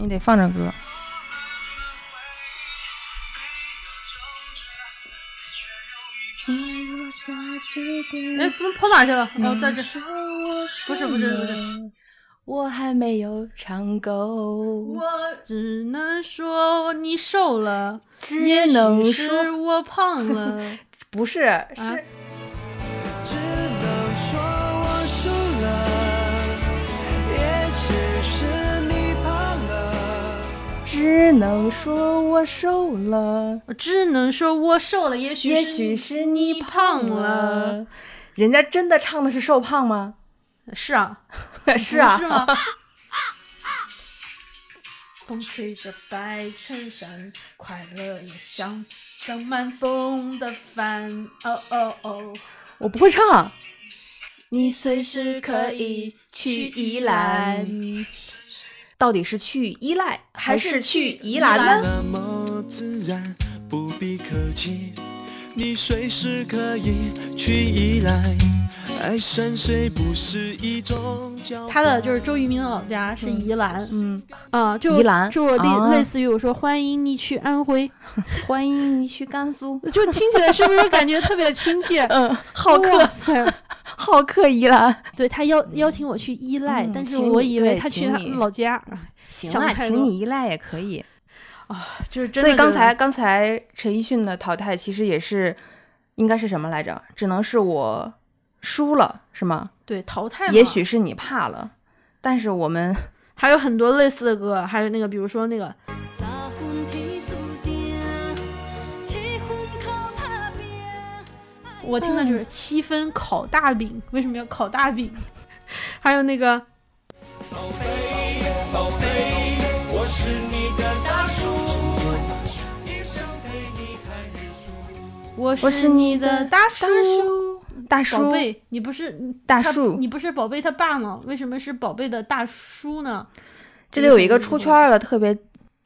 你得放着歌。哎，怎么跑哪去了？哦，在这。不是不是不是，我还没有尝够。我只能说你瘦了，只能说我胖了。不是，啊是只只能说我瘦了，我只能说我瘦了，也许也是许是你你胖胖了。人家真的唱的是瘦胖吗？是啊，是啊，是吗？风吹着白衬衫，快乐也像像满风的帆。哦哦哦，我不会唱。你随时可以去宜兰，到底是去依赖还是去宜兰呢？那么自然，不必客气。你随时可以去依赖，爱上谁不是一种交。他的就是周渝民的老家是宜兰，嗯，啊，就宜兰就我类、啊类似于我说欢迎你去安徽，欢迎你去甘肃。就听起来是不是感觉特别亲切？嗯，好客！好客宜兰。对他邀邀请我去依赖，嗯但是我以为他去他老家行啊，请你依赖也可以。啊，就是真的所以刚才刚才陈奕迅的淘汰其实也是，应该是什么来着？只能是我输了，是吗？对淘汰嘛，也许是你怕了，但是我们 还有很多类似的歌，还有那个比如说那个三分天注定，七分靠打拼。我听的就是七分烤大饼，为什么要烤大饼？还有那个宝贝，宝贝，我是你的大叔，一生陪你看日出。我我是你的的大叔。宝贝，你不是大叔你不是宝贝他爸吗？为什么是宝贝的大叔呢？这里有一个出圈了特别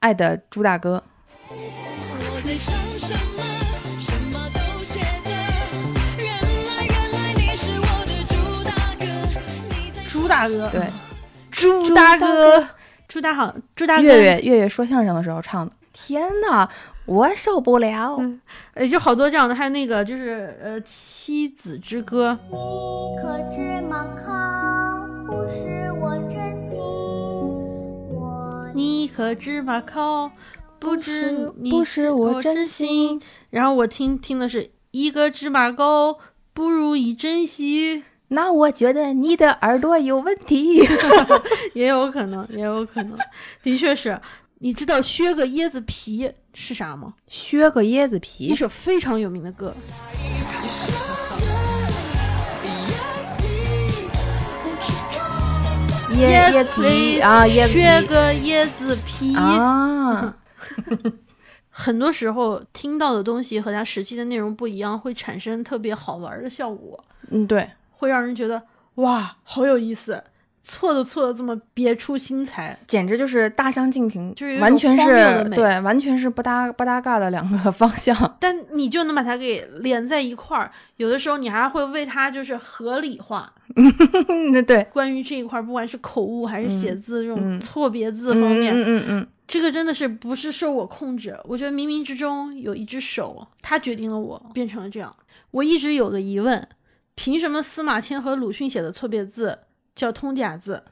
爱的朱大哥，我在唱什么，什么都觉得。原来原来你是我的朱大哥，你在朱大哥，对，朱朱大大哥哥，朱大好，朱大哥，月月月月说相声的时候唱的。天呐，我受不了！嗯呃，就好多这样的，还有那个就是呃《妻子之歌你可知马靠不是我真心，》，我你可知马靠，不知你不是我真真心。然后我听听的是一个芝麻糕，不如一珍惜，那我觉得你的耳朵有问题。也有可能，也有可能，的确是。你知道削个椰子皮是啥吗？削个椰子皮一，首非常有名的歌。椰椰子皮啊，椰子皮削个椰子皮。啊，很多时候听到的东西和它实际的内容不一样，会产生特别好玩的效果，嗯，对，会让人觉得哇，好有意思，错都错的这么别出心裁。简直就是大相径庭，就是完全是对，完全是不搭不搭嘎的两个 方向。但你就能把它给连在一块儿，有的时候你还会为它就是合理化。那对，关于这一块儿，不管是口误还是写字、这种嗯错别字方面，嗯嗯嗯这个真的是不是受我控制？我觉得冥冥之中有一只手，它决定了我变成了这样。我一直有个疑问：凭什么司马迁和鲁迅写的错别字叫通假字，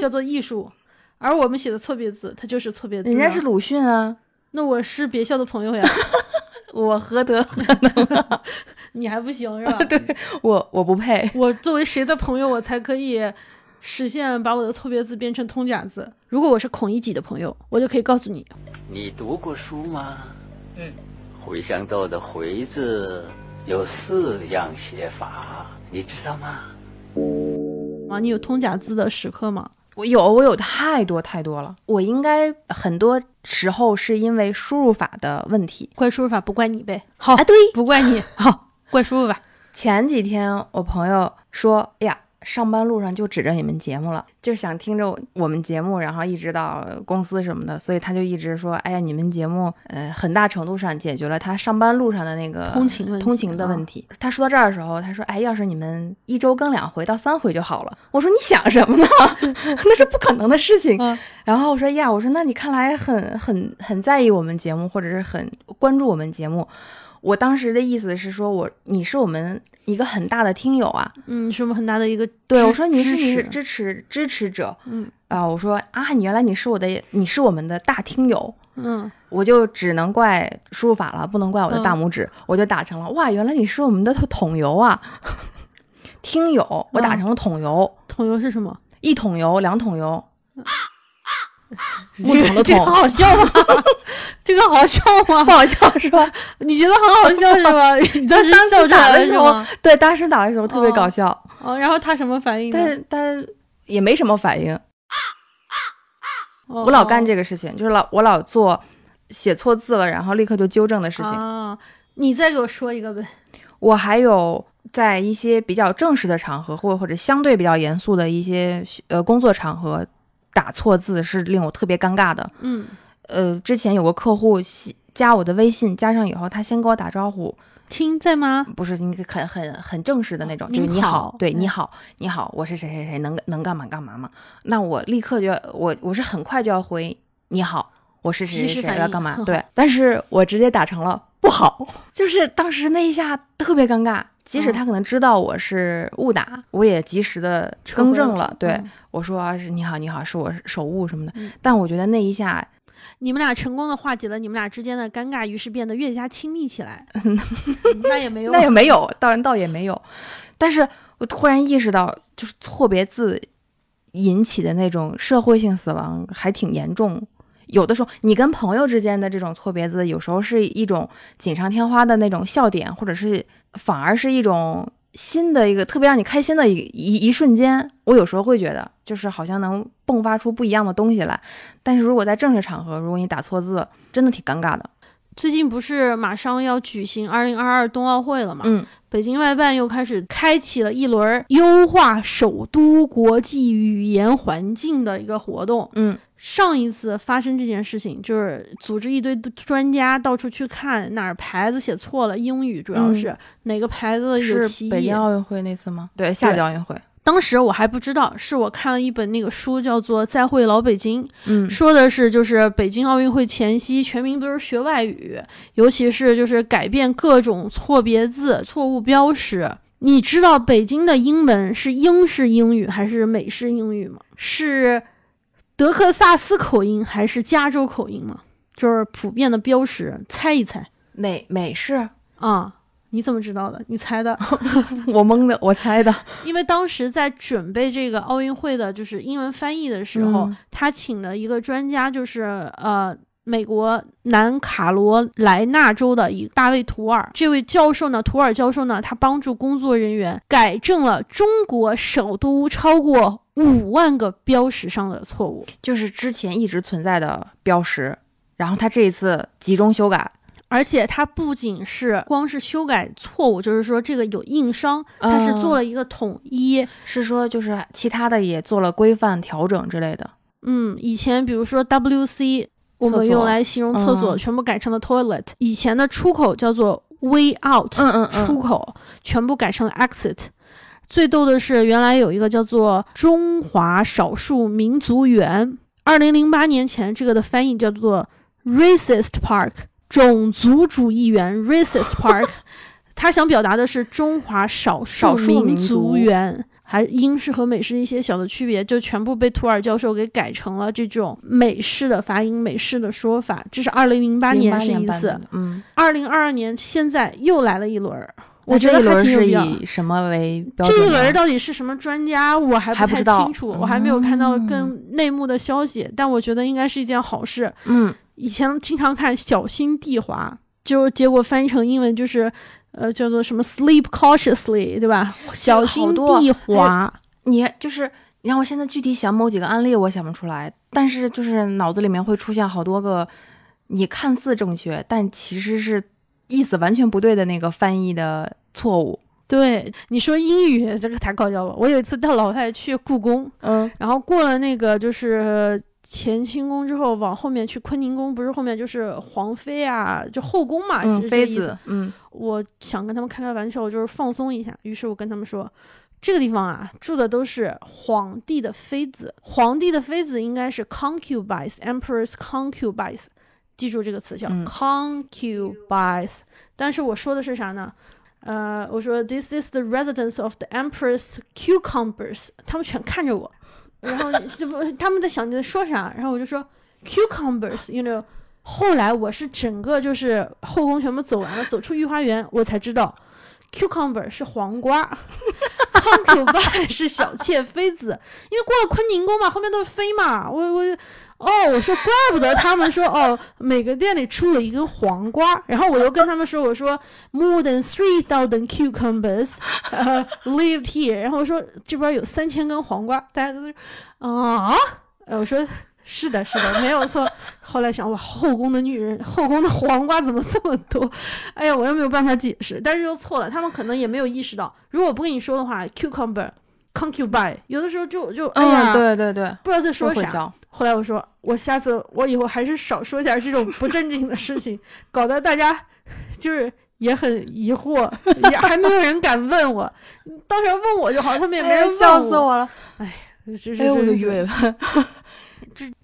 叫做艺术，而我们写的错别字它就是错别字？人家是鲁迅啊，那我是别校的朋友呀，我何德何能 你还不行是吧？对我我不配。我作为谁的朋友，我才可以实现把我的错别字变成通假字？如果我是孔乙己的朋友，我就可以告诉你，你读过书吗？嗯，茴香豆的“茴”字有四样写法，你知道吗？啊，你有通假字的时刻吗？我有我有太多太多了，我应该很多时候是因为输入法的问题。怪输入法不怪你呗。好，啊，对，不怪你，好，怪输入法。前几天我朋友说，哎呀，上班路上就指着你们节目了，就想听着我们节目，然后一直到公司什么的，所以他就一直说，哎呀，你们节目呃很大程度上解决了他上班路上的那个通勤通勤的问题。他说到这儿的时候，他说，哎，要是你们一周更两回到三回就好了。我说你想什么呢？那是不可能的事情。嗯然后我说呀，我说那你看来很很很在意我们节目，或者是很关注我们节目。我当时的意思是说我你是我们一个很大的听友啊，嗯，是我们很大的一个对，我说你是你是支持支持者，嗯。啊，我说啊，你原来你是我的，你是我们的大听友，嗯。我就只能怪输入法了，不能怪我的大嗯拇指，我就打成了哇，原来你是我们的桶油啊，听友，我打嗯。成了桶油，桶油是什么？一桶油，两桶油，不这个这个好笑吗？这个好笑吗？不好笑是吧？你觉得很好笑是吧？你当时笑出来打的时候？对，当时打的时候特别哦搞笑，哦，然后他什么反应呢？但是但也没什么反应。我我老干这个事情，就是老我老做写错字了，然后立刻就纠正的事情。啊，你再给我说一个呗。我还有在一些比较正式的场合，或或者相对比较严肃的一些呃工作场合，打错字是令我特别尴尬的。嗯呃，之前有个客户加我的微信，加上以后，他先跟我打招呼，亲在吗？不是你很很很正式的那种，您就是你好对，嗯你好，你好，我是谁谁谁，能能干嘛干嘛吗。那我立刻就要我我是很快就要回你好，我是谁谁谁，要干嘛？对，但是我直接打成了不好，就是当时那一下特别尴尬。即使嗯他可能知道我是误打，我也及时的更正了。对、嗯我说、啊、是你好，你好，是我手误什么的。嗯但我觉得那一下你们俩成功的化解了你们俩之间的尴尬，于是变得越加亲密起来。那也没有，那也没有，倒倒也没有。但是我突然意识到，就是错别字引起的那种社会性死亡还挺严重。有的时候，你跟朋友之间的这种错别字，有时候是一种锦上添花的那种笑点，或者是反而是一种新的一个特别让你开心的一一一瞬间。我有时候会觉得，就是好像能迸发出不一样的东西来。但是如果在正式场合，如果你打错字，真的挺尴尬的。最近不是马上要举行二零二二冬奥会了吗？嗯，北京外办又开始开启了一轮优化首都国际语言环境的一个活动。嗯，上一次发生这件事情，就是组织一堆专家到处去看哪儿牌子写错了，英语主要是、哪个牌子有是歧义北京。奥运会那次吗？对，夏季奥运会。当时我还不知道，是我看了一本那个书，叫做《再会老北京》，嗯说的是就是北京奥运会前夕，全民都是学外语，尤其是就是改变各种错别字、错误标识。你知道北京的英文是英式英语还是美式英语吗？是德克萨斯口音还是加州口音吗？就是普遍的标识，猜一猜美美式，啊、你怎么知道的？你猜的？我蒙的，我猜的。因为当时在准备这个奥运会的，就是英文翻译的时候，嗯他请的一个专家就是呃。美国南卡罗来纳州的一大卫图尔，这位教授呢，图尔教授呢，他帮助工作人员改正了中国首都超过五万个标识上的错误，就是之前一直存在的标识，然后他这一次集中修改，而且它不仅是光是修改错误，就是说这个有硬伤，它是做了一个统一，是说就是其他的也做了规范调整之类的。嗯，以前比如说 WC，我们用来形容厕所，嗯全部改成了 toilet。以前的出口叫做 way out，、嗯嗯出口全部改成了 exit。最逗的是，原来有一个叫做中华少数民族园，二零零八年前这个的翻译叫做 racist park，种族主义园 racist park。他想表达的是中华少少数数民民族族园。还英式和美式一些小的区别，就全部被图尔教授给改成了这种美式的发音、美式的说法。这是二零零八年08是一次嗯，二零二二年现在又来了一轮儿，我觉得还这一轮是挺有必要。以什么为标准？这一轮到底是什么专家，我还不太清楚，我还没有看到嗯更内幕的消息，但我觉得应该是一件好事。嗯，以前经常看小心地滑，就结果翻译成英文就是，呃，叫做什么 sleep cautiously，对吧？小心地滑。你就是你让我现在具体想某几个案例，我想不出来，但是就是脑子里面会出现好多个你看似正确，但其实是意思完全不对的那个翻译的错误。对，你说英语这个太搞笑了。我有一次带老外去故宫，嗯然后过了那个就是乾清宫之后，往后面去坤宁宫，不是后面就是皇妃啊，就后宫嘛，其嗯，妃实这意思子，嗯我想跟他们开开玩笑，就是放松一下。于是我跟他们说，这个地方啊，住的都是皇帝的妃子，皇帝的妃子应该是 concubines，emperor's concubines，记住这个词叫嗯 concubines。但是我说的是啥呢？呃，我说 this is the residence of the emperor's cucumbers，他们全看着我，然后这不他们在想你在说啥，然后我就说 cucumbers，you know。后来我是整个就是后宫全部走完了，走出御花园，我才知道，cucumber 是黄瓜，concubine 是小妾妃子。因为过了坤宁宫嘛，后面都是妃嘛，我我哦，我说怪不得他们说哦，每个店里出了一根黄瓜，然后我又跟他们说，我说 more than three thousand cucumbers 呃 lived here，然后我说这边有三千根黄瓜，大家都是啊，呃我说。是的，是的，没有错。后来想，哇，后宫的女人，后宫的黄瓜怎么这么多？哎呀，我又没有办法解释，但是又错了。他们可能也没有意识到，如果我不跟你说的话，cucumber、concubine，有的时候就就哎呀，嗯，对对对，不知道在说啥。后来我说，我下次我以后还是少说点这种不正经的事情，搞得大家 就是也很疑惑，也 还没有人敢问我。当时问我就好，他们也没人笑死我了，是是哎呦我的是鱼尾巴，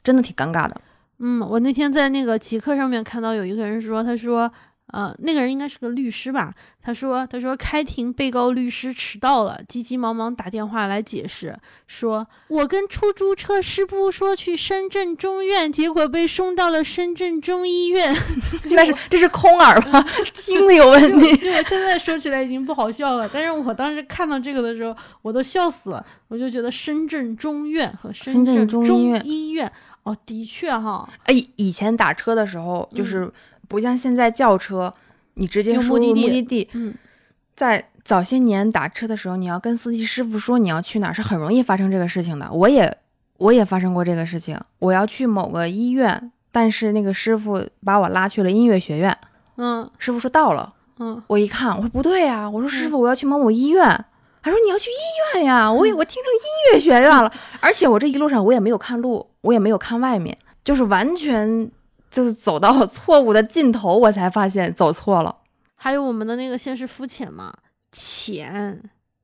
真的挺尴尬的。嗯，我那天在那个极客上面看到有一个人说，他说，呃，那个人应该是个律师吧？他说，他说开庭被告律师迟到了，急急忙忙打电话来解释，说我跟出租车师傅说去深圳中院，结果被送到了深圳中医院。那是这是空耳吧？听力有问题。就我现在说起来已经不好笑了，但是我当时看到这个的时候，我都笑死了。我就觉得深圳中院和深深圳圳中医院医院，哦，的确哈，哎，以前打车的时候，就是不像现在叫车，你直接输入用目的地。嗯，在早些年打车的时候，你要跟司机师傅说你要去哪儿，是很容易发生这个事情的。我也我也发生过这个事情，我要去某个医院，但是那个师傅把我拉去了音乐学院，嗯师傅说到了，嗯，我一看，我说不对呀、我说师傅，我要去某某医院。他说你要去医院呀，我也我听成音乐学院了，而且我这一路上我也没有看路，我也没有看外面，就是完全就是走到 错误的尽头，我才发现走错了。还有我们的那个先是肤浅嘛，浅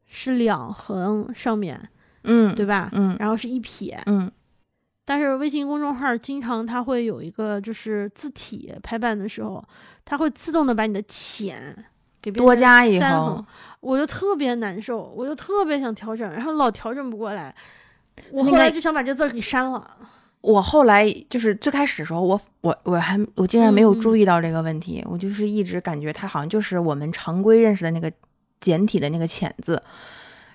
是两横上面嗯，对吧？嗯然后是一撇，嗯但是微信公众号经常它会有一个就是字体排版的时候，它会自动的把你的浅给多加一三横，我就特别难受，我就特别想调整，然后老调整不过来，我后来就想把这字儿给删了。我后来就是最开始的时候，我我我还我竟然没有注意到这个问题，我就是一直感觉它好像就是我们常规认识的那个简体的那个“浅”字，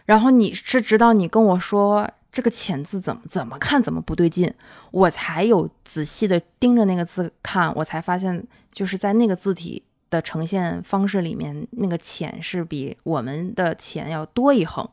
然后你是直到你跟我说这个“浅”字怎么怎么看怎么不对劲，我才有仔细的盯着那个字看，我才发现就是在那个字体的呈现方式里面，那个“浅”是比我们的“浅”要多一横。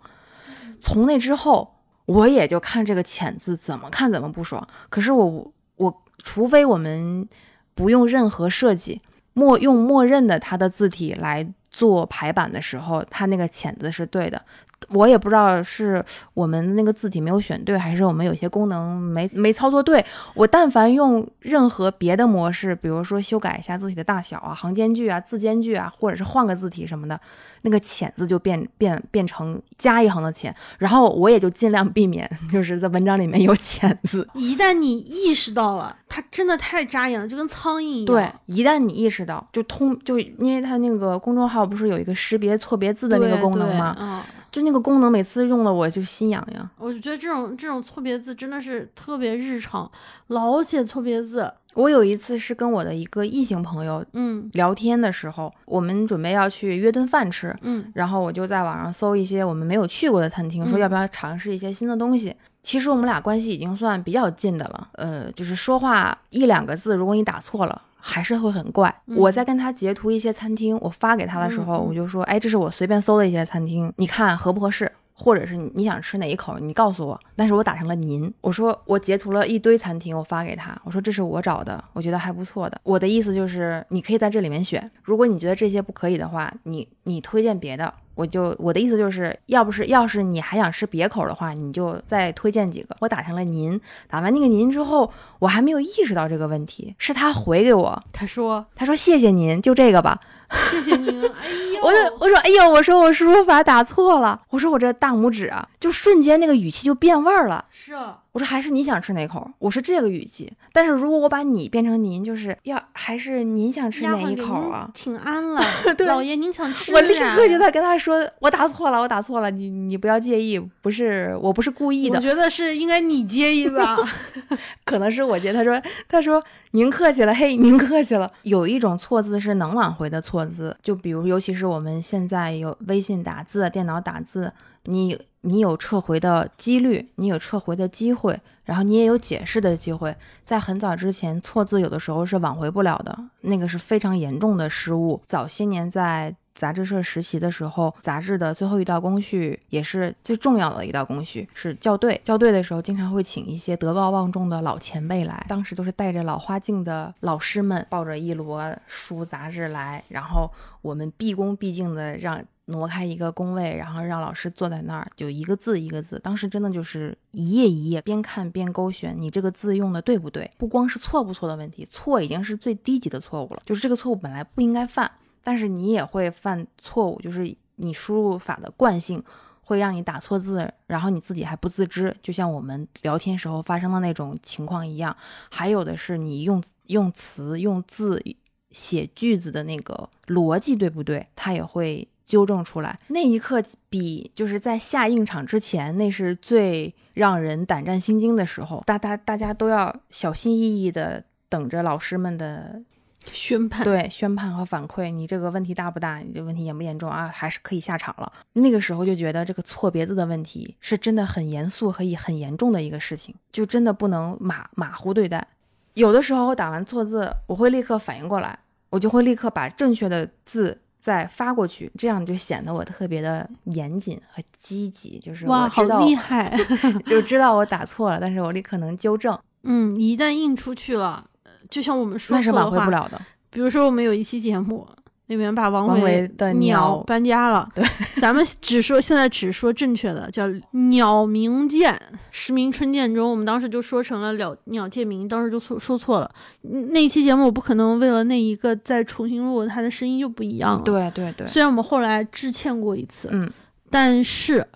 从那之后，我也就看这个“浅”字怎么看怎么不爽。可是我我除非我们不用任何设计，默用默认的它的字体来做排版的时候，它那个“浅”字是对的。我也不知道是我们那个字体没有选对，还是我们有些功能没没操作对。我但凡用任何别的模式，比如说修改一下字体的大小啊、行间距啊、字间距啊，或者是换个字体什么的，那个“浅”字就变变变成加一横的“浅”，然后我也就尽量避免，就是在文章里面有“浅”字。一旦你意识到了，它真的太扎眼了，就跟苍蝇一样。对，一旦你意识到，就通就因为它那个公众号不是有一个识别错别字的那个功能吗？对嗯就那个功能每次用了我就心痒痒。我就觉得这种这种错别字真的是特别日常，老写错别字。我有一次是跟我的一个异性朋友嗯聊天的时候，我们准备要去约顿饭吃，嗯然后我就在网上搜一些我们没有去过的餐厅，说嗯要不要尝试一些新的东西。其实我们俩关系已经算比较近的了，呃，就是说话一两个字，如果你打错了，还是会很怪。嗯我在跟他截图一些餐厅，我发给他的时候，我就说，哎，这是我随便搜的一些餐厅，你看合不合适？或者是你你想吃哪一口，你告诉我。但是我打成了您，我说我截图了一堆餐厅，我发给他，我说这是我找的，我觉得还不错的。我的意思就是你可以在这里面选，如果你觉得这些不可以的话，你你推荐别的。我就我的意思就是，要不是要是你还想吃别口的话，你就再推荐几个。我打成了您，打完那个您之后，我还没有意识到这个问题，是他回给我，他说他说谢谢您，就这个吧。谢谢您，哎呦，我我说哎呦，我说我输入法打错了，我说我这大拇指啊，就瞬间那个语气就变味儿了。是我说还是你想吃哪口，我是这个语气。但是如果我把你变成您，就是要还是您想吃哪一口啊？请安了，老爷您想吃我立刻就在跟他说，我打错了，我打错了，你你不要介意，不是我不是故意的，我觉得是应该你介意吧？可能是我介。他说他说您客气了，嘿，您客气了。有一种错字是能挽回的错字，就比如尤其是我们现在有微信打字、电脑打字，你你有撤回的几率，你有撤回的机会，然后你也有解释的机会。在很早之前，错字有的时候是挽回不了的，那个是非常严重的失误。早些年在杂志社实习的时候，杂志的最后一道工序也是最重要的一道工序，是校对。校对的时候，经常会请一些德高望重的老前辈来，当时都是戴着老花镜的老师们，抱着一摞书杂志来，然后我们毕恭毕敬的让。挪开一个工位，然后让老师坐在那儿，就一个字一个字。当时真的就是一页一页，边看边勾选，你这个字用的对不对？不光是错不错的问题，错已经是最低级的错误了，就是这个错误本来不应该犯。但是你也会犯错误，就是你输入法的惯性会让你打错字，然后你自己还不自知，就像我们聊天时候发生的那种情况一样。还有的是你用用词、用字写句子的那个逻辑对不对，它也会纠正出来。那一刻比就是在下硬场之前，那是最让人胆战心惊的时候，大大大家都要小心翼翼的等着老师们的宣判，对宣判和反馈，你这个问题大不大？你这问题严不严重啊？还是可以下场了。那个时候就觉得这个错别字的问题是真的很严肃和很严重的一个事情，就真的不能马马虎对待。有的时候我打完错字，我会立刻反应过来，我就会立刻把正确的字再发过去，这样就显得我特别的严谨和积极。就是哇，好我知道，厉害！就知道我打错了，但是我立刻能纠正，嗯，一旦印出去了，呃就像我们说那是挽回不了的。比如说我们有一期节目里面把王王维维的鸟鸟搬家了，对，咱们只说现在只说正确的，叫鸟鸣涧，时鸣春涧中，我们当时就说成了鸟鸟借鸣，当时就说说错了。嗯那一期节目我不可能为了那一个再重新录，它的声音就不一样了。，对对对，虽然我们后来致歉过一次，嗯，但是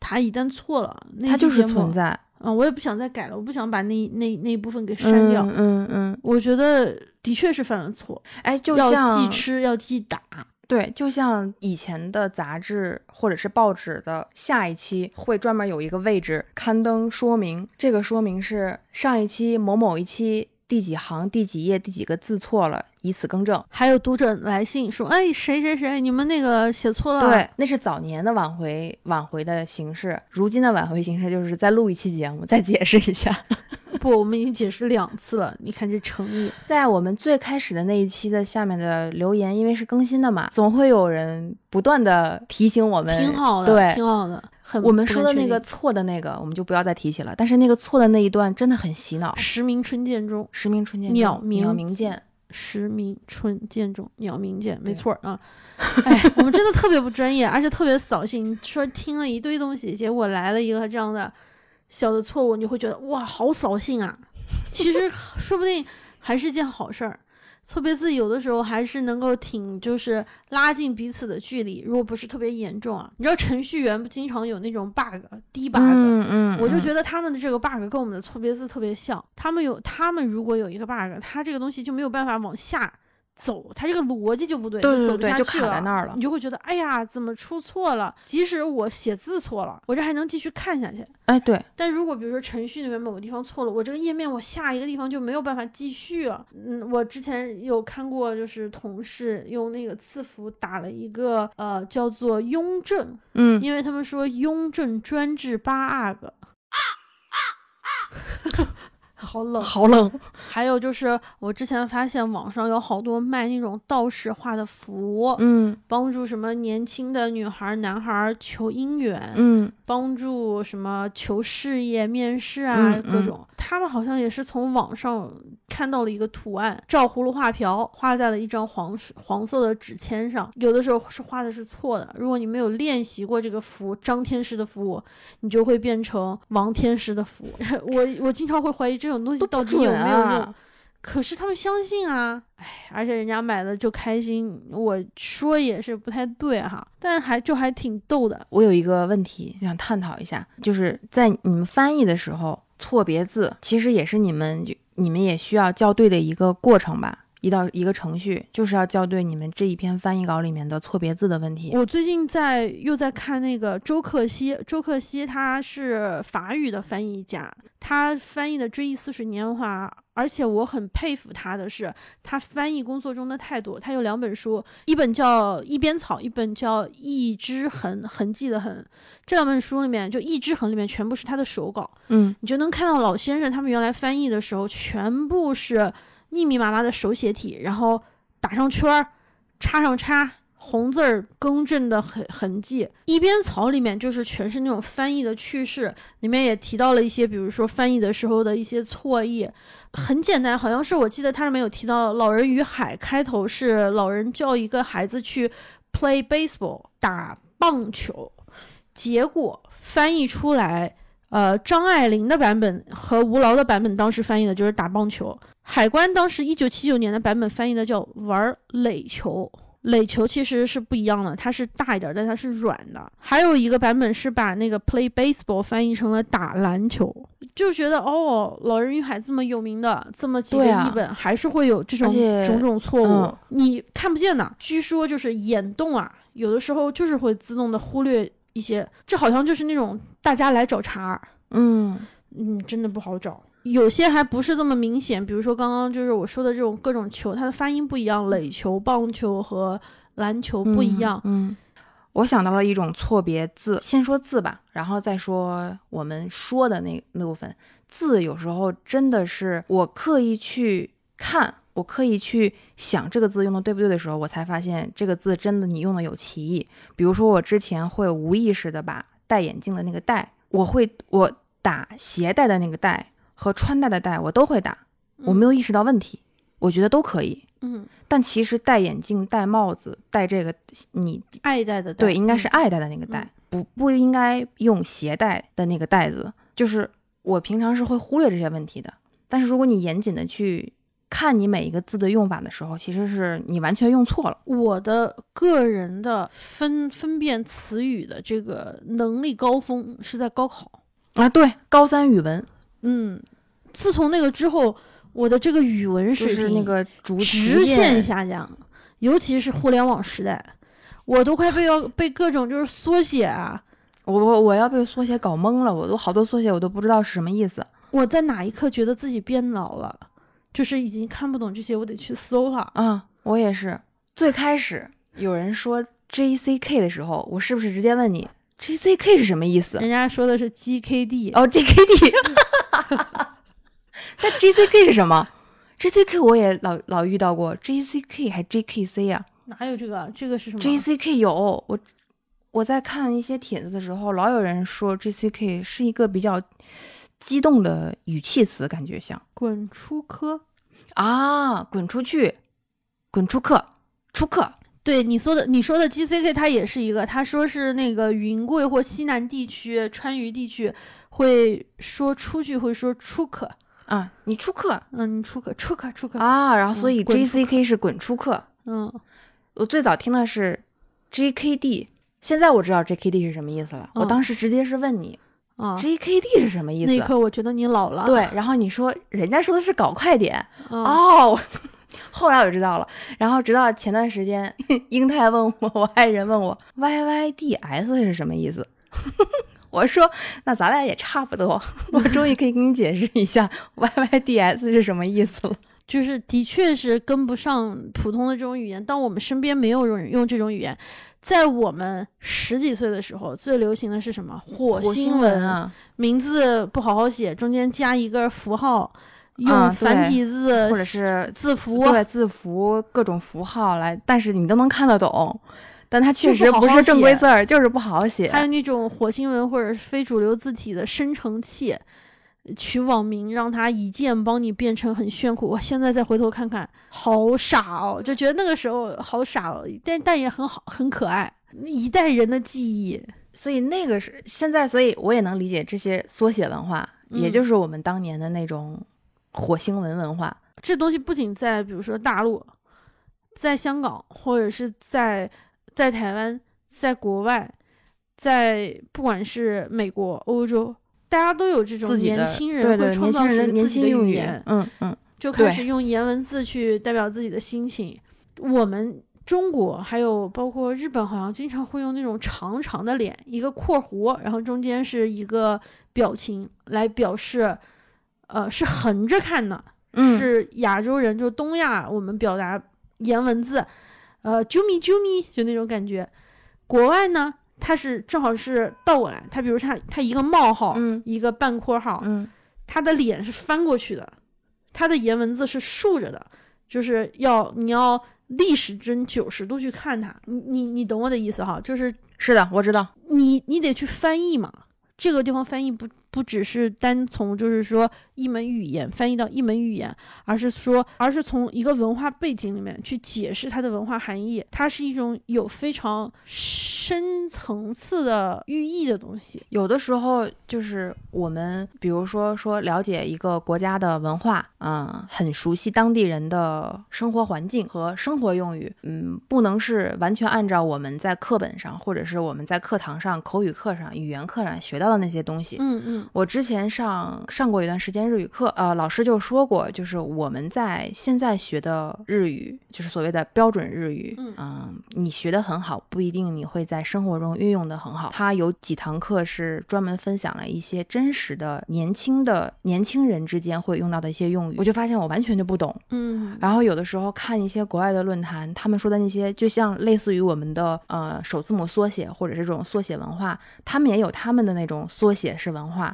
它一旦错了，那它就是存在，嗯，我也不想再改了，我不想把那那那一部分给删掉。嗯嗯嗯，我觉得的确是犯了错，哎，就要像记吃，要记打。对，就像以前的杂志或者是报纸的下一期会专门有一个位置刊登说明，这个说明是上一期某某一期第几行第几页第几个字错了，以此更正。还有读者来信说：“哎，谁谁谁，你们那个写错了。”对，，那是早年的挽回挽回的形式，如今的挽回形式就是再录一期节目，再解释一下。不，我们已经解释两次了，你看这诚意。在我们最开始的那一期的下面的留言，因为是更新的嘛，总会有人不断的提醒我们，挺好的，对，挺好的。很我们说的那个错的那个，我们就不要再提起了。但是那个错的那一段真的很洗脑。时鸣春涧中，时鸣春涧中，鸟鸟鸣鸣涧，时鸣春涧中，鸟鸣涧，没错儿啊。哎，我们真的特别不专业，而且特别扫兴。说听了一堆东西，结果来了一个这样的小的错误，你会觉得哇，好扫兴啊！其实 说不定还是件好事儿。错别字有的时候还是能够挺，就是拉近彼此的距离，如果不是特别严重啊。你知道程序员不经常有那种 bug 低 bug，、嗯嗯，我就觉得他们的这个 bug 跟我们的错别字特别像。他们有，他们如果有一个 bug，他这个东西就没有办法往下走，他这个逻辑就不对，对走不对就卡在那儿了你就会觉得，哎呀，怎么出错了？即使我写字错了，我这还能继续看下去。哎对，但如果比如说程序里面某个地方错了，我这个页面我下一个地方就没有办法继续了。嗯，我之前有看过，就是同事用那个字符打了一个呃叫做雍正，嗯因为他们说雍正专治八阿哥。好冷。好冷。还有就是，我之前发现网上有好多卖那种道士画的符，嗯帮助什么年轻的女孩儿、男孩儿求姻缘，嗯帮助什么求事业、面试啊，各种。他们好像也是从网上看到了一个图案，照葫芦画瓢，画在了一张黄黄色的纸签上。有的时候是画的是错的，如果你没有练习过这个符，张天师的符，你就会变成王天师的符。我我经常会怀疑这种东西到底有准没有用。啊可是他们相信啊，哎，而且人家买了就开心，我说也是不太对哈，但还就还挺逗的。我有一个问题想探讨一下，就是在你们翻译的时候，错别字其实也是你们你们也需要校对的一个过程吧？一道一个程序，就是要校对你们这一篇翻译稿里面的错别字的问题。我最近在又在看那个周克希，周克希他是法语的翻译家，他翻译的《追忆似水年华》，而且我很佩服他的是他翻译工作中的态度。他有两本书，一本叫《一边草》，一本叫《一只痕》，痕迹的痕。这两本书里面，就《一只痕》里面全部是他的手稿，嗯你就能看到老先生他们原来翻译的时候，全部是密密麻麻的手写体，然后打上圈儿，插上叉，红字儿更正的痕痕迹。一边草里面就是全是那种翻译的趣事，里面也提到了一些，比如说翻译的时候的一些错译，很简单，好像是我记得它里面有提到《老人与海》，开头是老人叫一个孩子去 play baseball 打棒球，结果翻译出来。呃，张爱玲的版本和吴劳的版本当时翻译的就是打棒球，海关当时一九七九年的版本翻译的叫玩垒球。垒球其实是不一样的，它是大一点，但它是软的。还有一个版本是把那个 play baseball 翻译成了打篮球，就觉得哦，《老人与海》这么有名的这么几个译本，还是会有这种种种错误，嗯你看不见的。据说就是眼动啊，有的时候就是会自动的忽略一些，这好像就是那种大家来找茬儿。嗯嗯，真的不好找。有些还不是这么明显，比如说刚刚就是我说的这种各种球，它的发音不一样，垒球、棒球和篮球不一样。嗯。我想到了一种错别字，先说字吧，然后再说我们说的那那部分。字有时候真的是我刻意去看，我刻意去想这个字用的对不对的时候，我才发现这个字真的你用的有歧义。比如说我之前会无意识的把戴眼镜的那个戴，我会我打携带的那个戴和穿戴的戴，我都会打，我没有意识到问题，我觉得都可以。嗯，但其实戴眼镜、戴帽子、戴这个，你爱戴的戴对应该是嗯爱戴的那个戴，不不应该用携带的那个带子。就是我平常是会忽略这些问题的，但是如果你严谨的去看你每一个字的用法的时候，其实是你完全用错了。我的个人的分分辨词语的这个能力高峰是在高考。啊，对，高三语文。嗯，自从那个之后，我的这个语文就水平是那个逐直线下降，尤其是互联网时代，我都快被要 被各种就是缩写啊，我我我要被缩写搞懵了，我都好多缩写我都不知道是什么意思。我在哪一刻觉得自己变老了，就是已经看不懂这些，我得去搜了。啊。我也是，最开始有人说 J C K 的时候，我是不是直接问你 J C K 是什么意思？人家说的是 GKD，哦，G K D。那 J C K 是什么？J C K 我也老老遇到过，J C K 还 J K C 啊哪有这个？这个是什么？J C K 有我我在看一些帖子的时候，老有人说 J C K 是一个比较激动的语气词，感觉像。滚出科。啊，滚出去，滚出课，出课。对你说的，你说的 GCK 它也是一个，他说是那个云贵或西南地区、川渝地区会说出去会说出课，啊，你出课嗯，你出课出课出课，啊，然后所以嗯滚 J 出 C K 是滚出课。嗯，我最早听的是 J K D，现在我知道 J K D 是什么意思了。我嗯当时直接是问你啊，J K D 是什么意思那一？刻我觉得你老了，对，然后你说人家说的是搞快点嗯，哦，后来我知道了。然后直到前段时间，英泰问我，我爱人问我 Y Y D S 是什么意思？我说那咱俩也差不多，我终于可以给你解释一下 Y Y D S 是什么意思了。就是的确是跟不上普通的这种语言。当我们身边没有人用这种语言，在我们十几岁的时候，最流行的是什么？火火星文啊，名字不好好写，中间加一个符号，用啊繁体字或者是字符，对字符各种符号来，但是你都能看得懂，但它确实不是正规字儿，就是不好好写。还有那种火星文或者是非主流字体的生成器，取网名让他一键帮你变成很炫酷。我现在再回头看看，好傻哦，就觉得那个时候好傻哦，但但也很好，很可爱，一代人的记忆。所以那个是现在，所以我也能理解这些缩写文化，也嗯就是我们当年的那种火星文文化。这东西不仅在比如说大陆，在香港，或者是在在台湾，在国外，在不管是美国、欧洲，大家都有这种年轻人会创造出自己的语言，，嗯嗯，就开始用颜文字去代表自己的心情。我们中国还有包括日本，好像经常会用那种长长的脸，一个括弧，然后中间是一个表情来表示，呃，是横着看的，嗯是亚洲人，就东亚，我们表达颜文字，呃，啾咪啾咪，就那种感觉。国外呢，它是正好是倒过来，它比如它它一个冒号，嗯一个半括号，嗯他的脸是翻过去的，他的颜文字是竖着的，就是要你要逆时针九十度去看它。你你你懂我的意思哈？就是是的，我知道。你你得去翻译嘛。这个地方翻译不不只是单从就是说一门语言翻译到一门语言，而是说而是从一个文化背景里面去解释它的文化含义。它是一种有非常深层次的寓意的东西。有的时候就是我们，比如说说了解一个国家的文化，嗯，很熟悉当地人的生活环境和生活用语，嗯，不能是完全按照我们在课本上或者是我们在课堂上、口语课上、语言课上学到的那些东西。嗯嗯我之前上上过一段时间日语课，呃，老师就说过，就是我们在现在学的日语，就是所谓的标准日语，嗯你学得很好，不一定你会在生活中运用的很好。他有几堂课是专门分享了一些真实的年轻的年轻人之间会用到的一些用语，我就发现我完全就不懂。嗯然后有的时候看一些国外的论坛，他们说的那些，就像类似于我们的呃首字母缩写或者是这种缩写文化，他们也有他们的那种缩写式文化。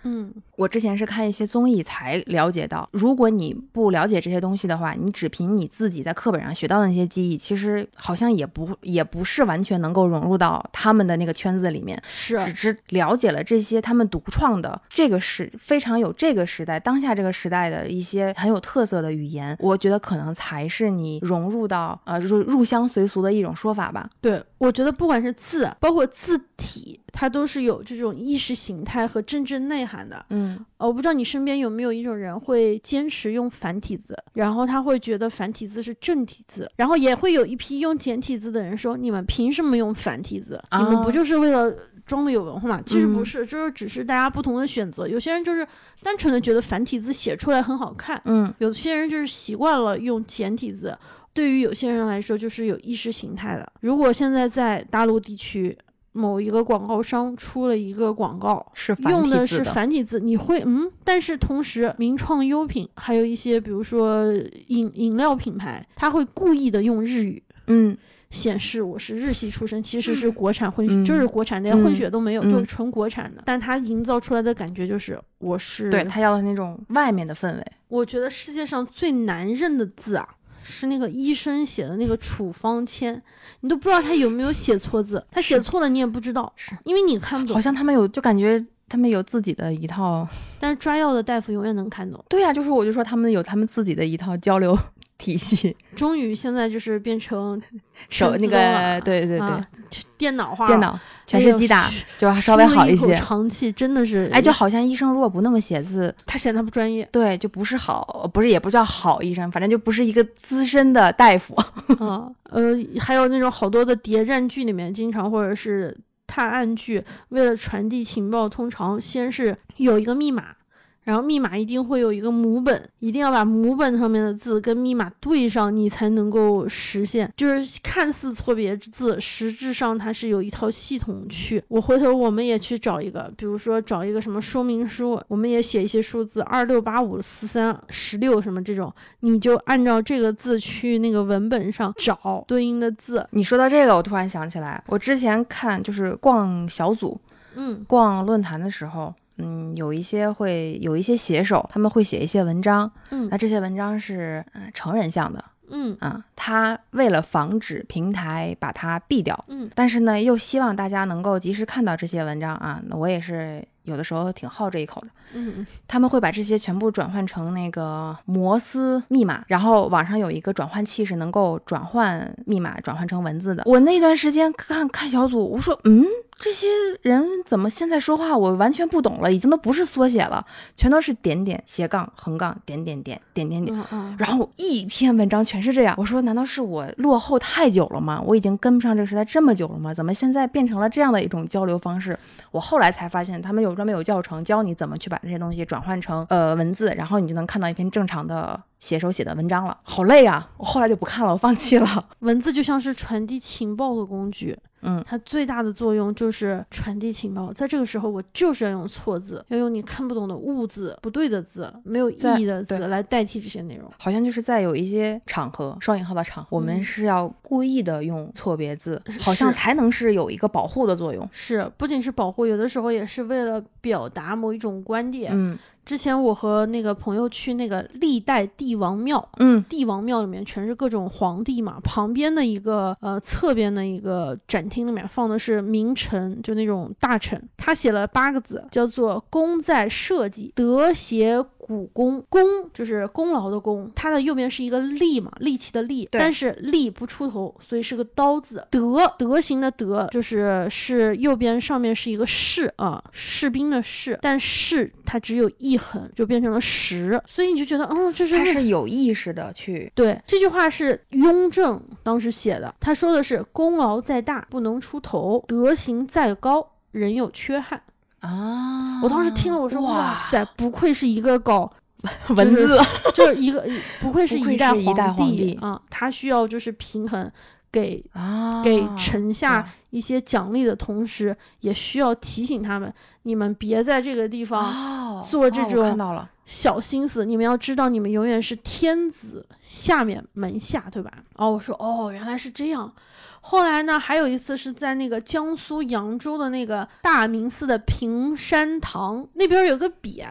嗯我之前是看一些综艺才了解到，如果你不了解这些东西的话，你只凭你自己在课本上学到的那些记忆，其实好像也不也不是完全能够融入到他们的那个圈子里面。是只是了解了这些他们独创的这个时非常有这个时代当下这个时代的一些很有特色的语言，我觉得可能才是你融入到呃入入乡随俗的一种说法吧。对，我觉得不管是字，包括字体，它都是有这种意识形态和政治内涵的。嗯呃，我不知道你身边有没有一种人会坚持用繁体字，然后他会觉得繁体字是正体字，然后也会有一批用简体字的人说，你们凭什么用繁体字？你们不哦就是为了装的有文化吗？其实不嗯是，就是只是大家不同的选择。有些人就是单纯的觉得繁体字写出来很好看，嗯有些人就是习惯了用简体字，对于有些人来说就是有意识形态的。如果现在在大陆地区某一个广告商出了一个广告，用的是。繁体字，你会嗯，但是同时名创优品还有一些比如说饮饮料品牌，它会故意的用日语。嗯显示我是日系出身，其实是国产混血，嗯就是国产，连混血都没有，嗯就是纯国产的。但它营造出来的感觉就是我是对他要的那种外面的氛围。我觉得世界上最难认的字啊，是那个医生写的那个处方签，你都不知道他有没有写错字，他写错了你也不知道，是因为你看不懂好。像他们有，就感觉他们有自己的一套。但是抓药的大夫永远能看懂。对呀、就是我就说他们有他们自己的一套交流体系，终于现在就是变成手那个对对对，啊电脑化了，电脑全是击打，就稍微好一些。长气真的是，哎，就好像医生如果不那么写字，他显得他不专业对，就不是好，不是也不叫好医生，反正就不是一个资深的大夫。啊。呃，还有那种好多的谍战剧里面，经常或者是探案剧，为了传递情报，通常先是有一个密码，然后密码一定会有一个母本，一定要把母本上面的字跟密码对上，你才能够实现。就是看似错别字，实质上它是有一套系统去。我回头我们也去找一个，比如说找一个什么说明书，我们也写一些数字二六八五四三十六什么这种，你就按照这个字去那个文本上找对应的字。你说到这个，我突然想起来，我之前看就是逛小组、嗯逛论坛的时候，嗯，有一些会有一些写手，他们会写一些文章，嗯那这些文章是呃成人向的嗯啊，他为了防止平台把它毙掉，嗯但是呢又希望大家能够及时看到这些文章啊，那我也是有的时候挺好这一口的。嗯嗯他们会把这些全部转换成那个摩斯密码，然后网上有一个转换器是能够转换密码转换成文字的。我那段时间看看小组，我说，嗯，这些人怎么现在说话我完全不懂了，已经都不是缩写了，全都是点点斜杠横杠点点点点点点。嗯嗯，然后一篇文章全是这样，我说难道是我落后太久了吗？我已经跟不上这个时代这么久了吗？怎么现在变成了这样的一种交流方式？我后来才发现，他们有专门有教程教你怎么去把这些东西转换成呃文字，然后你就能看到一篇正常的写手写的文章了。好累啊！我后来就不看了，我放弃了。文字就像是传递情报的工具，嗯它最大的作用就是传递情报。在这个时候，我就是要用错字，要用你看不懂的误字、不对的字、没有意义的字来代替这些内容。好像就是在有一些场合，双引号的场合，我们嗯是要故意的用错别字，好像才能是有一个保护的作用。是，不仅是保护，有的时候也是为了表达某一种观点。嗯之前我和那个朋友去那个历代帝王庙，嗯。帝王庙里面全是各种皇帝嘛，旁边的一个呃侧边的一个展厅里面放的是名臣，就那种大臣，他写了八个字，叫做“功在社稷，德协古功”。功就是功劳的功，它的右边是一个力嘛，力气的力，但是力不出头，所以是个刀字。德德行的德就是是右边上面是一个士啊，士兵的士，但士它只有一横，就变成了十，所以你就觉得，嗯，这是他是有意识的去对，这句话是雍正当时写的，他说的是功劳再大不能出头，德行再高人有缺憾。啊。我当时听了，我说哇。哇塞，不愧是一个搞，文字，就是一个不愧是一代皇帝帝。啊，他需要就是平衡。给啊，给臣下一些奖励的同时，也需要提醒他们，你们别在这个地方做这种看到了，小心思，你们要知道，你们永远是天子下面门下，对吧？哦，我说哦，原来是这样。后来呢，还有一次是在那个江苏扬州的那个大明寺的平山堂那边有个匾，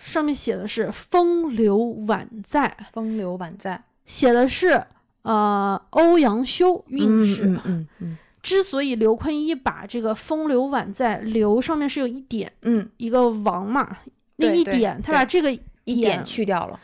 上面写的是“风流宛在风流宛在”，写的是呃欧阳修运势。嗯嗯嗯之所以刘坤一把这个“风流宛在”刘上面是有一点嗯，一个王嘛，那一点他把这个一点去掉了，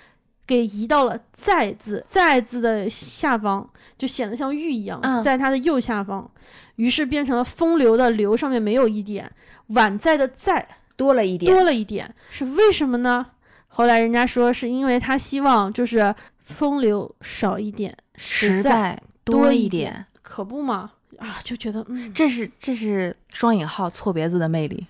给移到了“在”字，“在”字的下方，就显得像玉一样，嗯在它的右下方，于是变成了风流的“流”上面没有一点，宛在的“在多了一”点，多了一点，是为什么呢？后来人家说是因为他希望就是风流少一点，实在在多一一点，，可不嘛？啊，就觉得嗯，这是这是双引号错别字的魅力，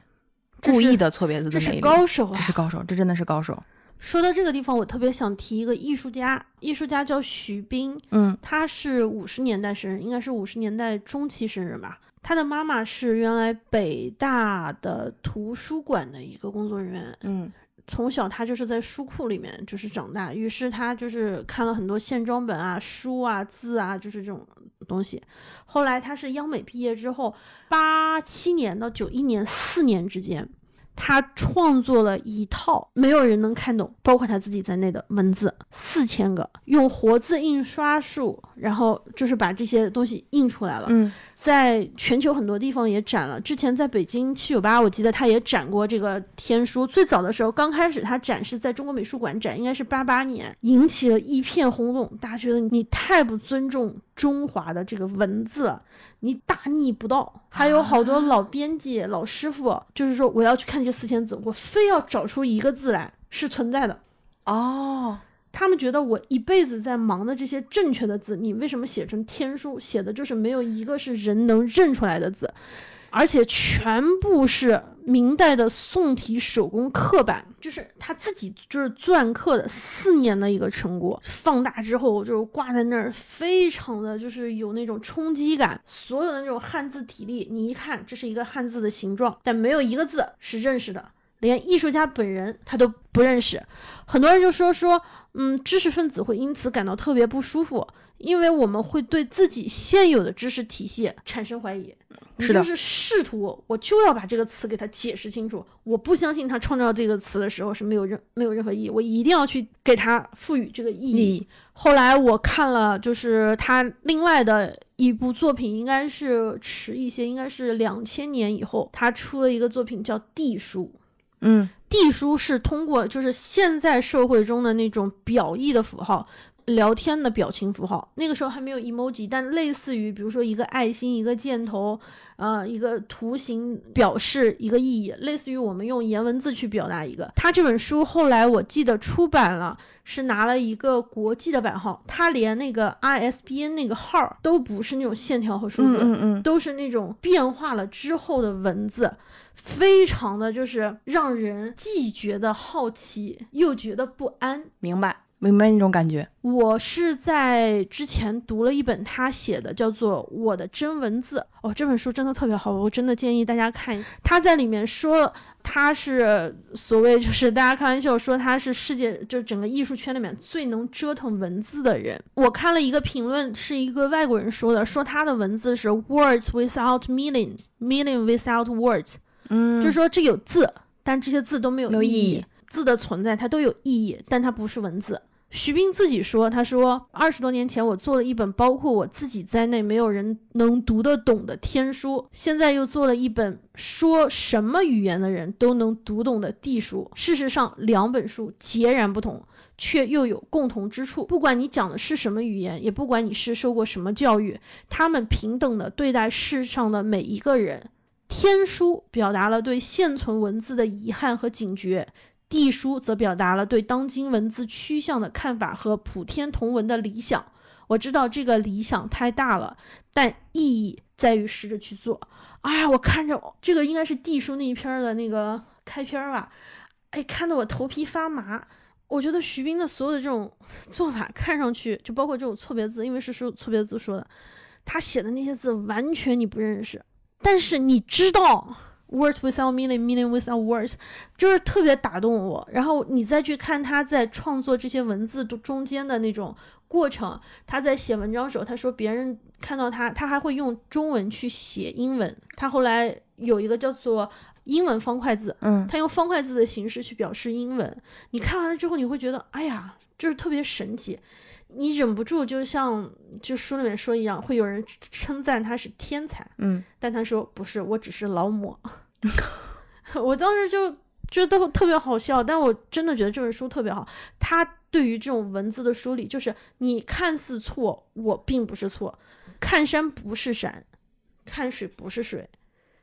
故意的错别字的这是，高手啊！这是高手，这真的是高手。说到这个地方，我特别想提一个艺术家，艺术家叫徐斌，嗯他是五十年代生人，应该是五十年代中期生人吧。他的妈妈是原来北大的图书馆的一个工作人员，嗯从小他就是在书库里面就是长大，于是他就是看了很多线装本啊、书啊、字啊，就是这种东西。后来他是央美毕业之后，八七年到九一年四年之间，他创作了一套没有人能看懂，包括他自己在内的文字四千个，用活字印刷术，然后就是把这些东西印出来了。嗯在全球很多地方也展了。之前在北京七九八，我记得他也展过这个天书。最早的时候，刚开始他展示在中国美术馆展，应该是八八年，引起了一片轰动。大家觉得你太不尊重中华的这个文字，你大逆不道。还有好多老编辑、老师傅，就是说我要去看这四千字，我非要找出一个字来是存在的。哦，他们觉得我一辈子在忙的这些正确的字，你为什么写成天书？写的就是没有一个是人能认出来的字，而且全部是明代的宋体手工刻版，就是他自己就是篆刻的四年的一个成果，放大之后就挂在那儿，非常的就是有那种冲击感。所有的那种汉字体例，你一看这是一个汉字的形状，但没有一个字是认识的。连艺术家本人他都不认识，很多人就说说，嗯，知识分子会因此感到特别不舒服，因为我们会对自己现有的知识体系产生怀疑。是的就是试图，我就要把这个词给它解释清楚。我不相信他创造这个词的时候是没有任没有任何意义，我一定要去给他赋予这个意义。意义后来我看了，就是他另外的一部作品，应该是迟一些，应该是两千年以后，他出了一个作品叫《地书》。嗯。地书是通过就是现在社会中的那种表意的符号，聊天的表情符号，那个时候还没有 emoji，但类似于比如说一个爱心、一个箭头，呃，一个图形表示一个意义，类似于我们用颜文字去表达一个。他这本书后来我记得出版了，是拿了一个国际的版号，他连那个 ISBN 那个号都不是那种线条和数字，嗯嗯都是那种变化了之后的文字，非常的就是让人既觉得好奇又觉得不安。明白明白那种感觉。我是在之前读了一本他写的，叫做《我的真文字》哦，这本书真的特别好，我真的建议大家看。他在里面说他是所谓就是大家开玩笑说他是世界就整个艺术圈里面最能折腾文字的人。我看了一个评论，是一个外国人说的，说他的文字是 words without meaning，meaning without words。嗯就是说这有字，但这些字都没有意没有意义字的存在它都有意义，但它不是文字。徐冰自己说：“他说，二十多年前我做了一本包括我自己在内没有人能读得懂的天书，现在又做了一本说什么语言的人都能读懂的地书。事实上，两本书截然不同，却又有共同之处。不管你讲的是什么语言，也不管你是受过什么教育，他们平等的对待世上的每一个人。”天书表达了对现存文字的遗憾和警觉，地书则表达了对当今文字趋向的看法和普天同文的理想。我知道这个理想太大了，但意义在于试着去做。哎呀，我看着这个应该是地书那一篇的那个开篇吧，哎，看得我头皮发麻。我觉得徐冰的所有的这种做法，看上去就包括这种错别字，因为是说错别字说的，他写的那些字完全你不认识，但是你知道 words without meaning, meaning without words，就是特别打动我。然后你再去看他在创作这些文字中中间的那种过程，他在写文章的时候，他说别人看到他，他还会用中文去写英文。他后来有一个叫做英文方块字，嗯他用方块字的形式去表示英文。你看完了之后，你会觉得，哎呀，就是特别神奇。你忍不住，就像就书里面说一样，会有人称赞他是天才，嗯但他说不是，我只是劳模。我当时就觉得特别好笑，但我真的觉得这本书特别好。他对于这种文字的梳理，就是你看似错，我并不是错。看山不是山，看水不是水，